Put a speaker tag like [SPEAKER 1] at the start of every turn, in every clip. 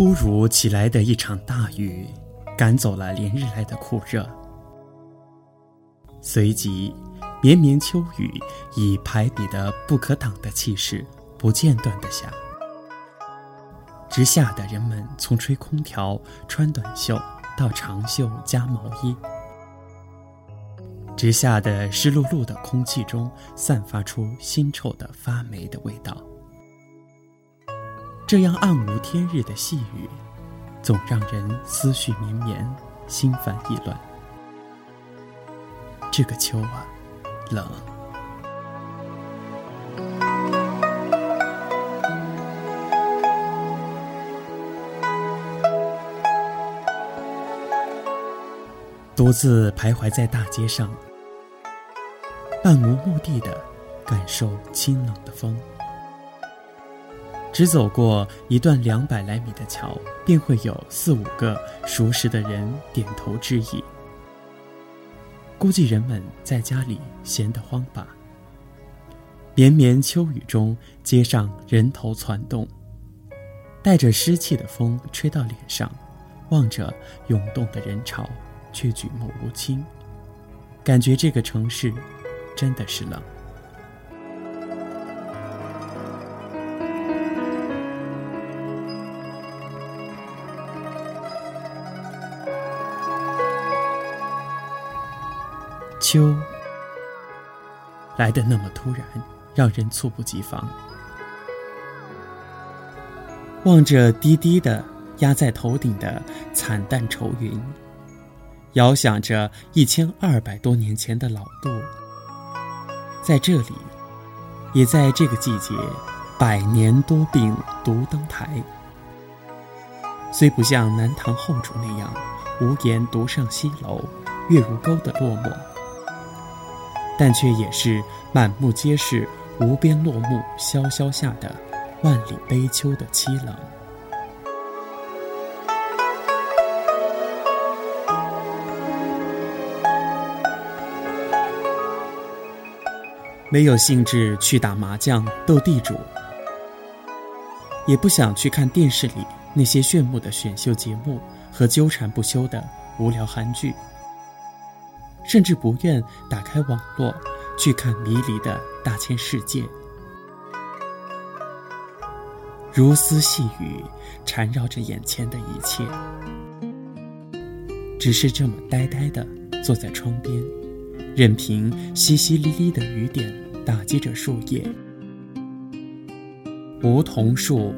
[SPEAKER 1] 突如其来的一场大雨，赶走了连日来的酷热。随即，绵绵秋雨以排比的不可挡的气势，不间断的下。直下的人们从吹空调、穿短袖到长袖加毛衣，直下的湿漉漉的空气中散发出腥臭的发霉的味道。这样暗无天日的细雨，总让人思绪绵绵，心烦意乱。这个秋啊，冷。独自徘徊在大街上，漫无目的的感受清冷的风。只走过一段两百来米的桥，便会有四五个熟识的人点头致意。估计人们在家里闲得慌吧。绵绵秋雨中，街上人头攒动，带着湿气的风吹到脸上，望着涌动的人潮。却举目无亲，感觉这个城市真的是冷。秋来的那么突然，让人猝不及防。望着低低的压在头顶的惨淡愁云。遥想着一千二百多年前的老杜，在这里，也在这个季节，百年多病独登台。虽不像南唐后主那样无言独上西楼，月如钩的落寞，但却也是满目皆是无边落木萧萧下的万里悲秋的凄冷。没有兴致去打麻将、斗地主，也不想去看电视里那些炫目的选秀节目和纠缠不休的无聊韩剧，甚至不愿打开网络去看迷离的大千世界。如丝细雨缠绕着眼前的一切，只是这么呆呆的坐在窗边。任凭淅淅沥沥的雨点打击着树叶。梧桐树，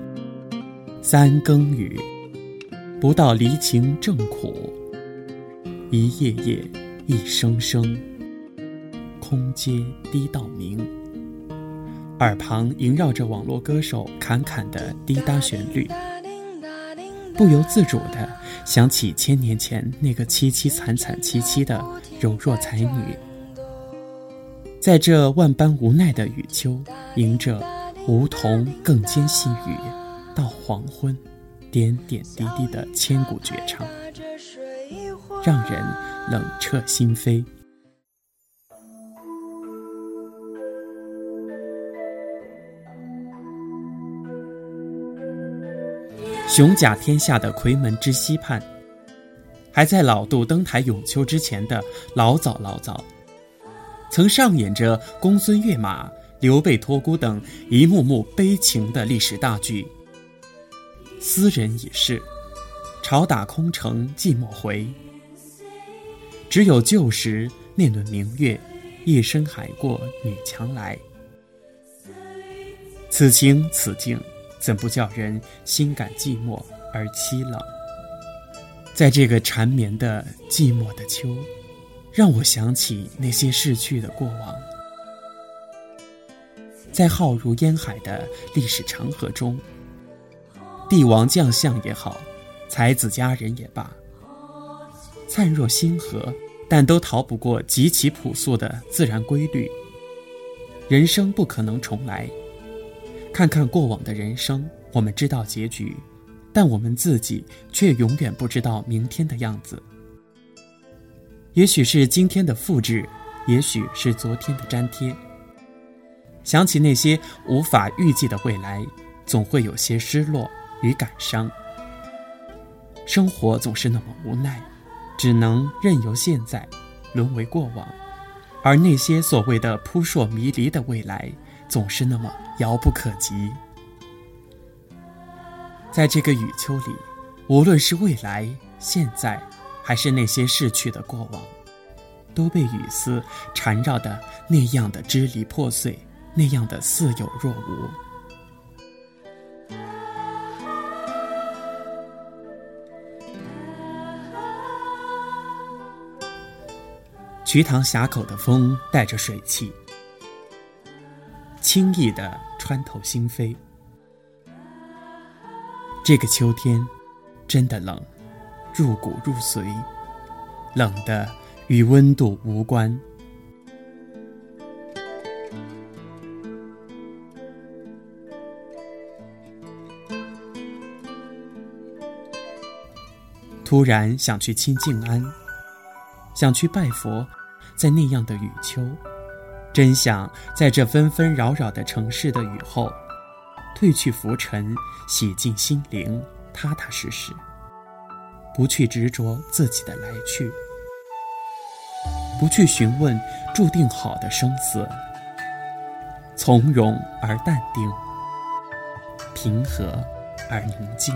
[SPEAKER 1] 三更雨，不到离情正苦。一夜夜，一声声，空阶低到明。耳旁萦绕着网络歌手侃侃的滴答旋律，不由自主地想起千年前那个凄凄惨惨戚戚的柔弱才女。在这万般无奈的雨秋，迎着梧桐更兼细雨，到黄昏，点点滴滴的千古绝唱，让人冷彻心扉。雄甲天下的夔门之西畔，还在老杜登台咏秋之前的老早老早。曾上演着公孙跃马、刘备托孤等一幕幕悲情的历史大剧。斯人已逝，朝打空城寂寞回。只有旧时那轮明月，一声海过女墙来。此情此境，怎不叫人心感寂寞而凄冷？在这个缠绵的寂寞的秋。让我想起那些逝去的过往，在浩如烟海的历史长河中，帝王将相也好，才子佳人也罢，灿若星河，但都逃不过极其朴素的自然规律。人生不可能重来，看看过往的人生，我们知道结局，但我们自己却永远不知道明天的样子。也许是今天的复制，也许是昨天的粘贴。想起那些无法预计的未来，总会有些失落与感伤。生活总是那么无奈，只能任由现在沦为过往，而那些所谓的扑朔迷离的未来，总是那么遥不可及。在这个雨秋里，无论是未来、现在，还是那些逝去的过往，都被雨丝缠绕的那样的支离破碎，那样的似有若无。瞿塘峡口的风带着水汽，轻易的穿透心扉。这个秋天，真的冷，入骨入髓，冷的与温度无关。突然想去清静安，想去拜佛。在那样的雨秋，真想在这纷纷扰扰的城市的雨后，褪去浮尘，洗净心灵，踏踏实实，不去执着自己的来去，不去询问注定好的生死，从容而淡定，平和而宁静。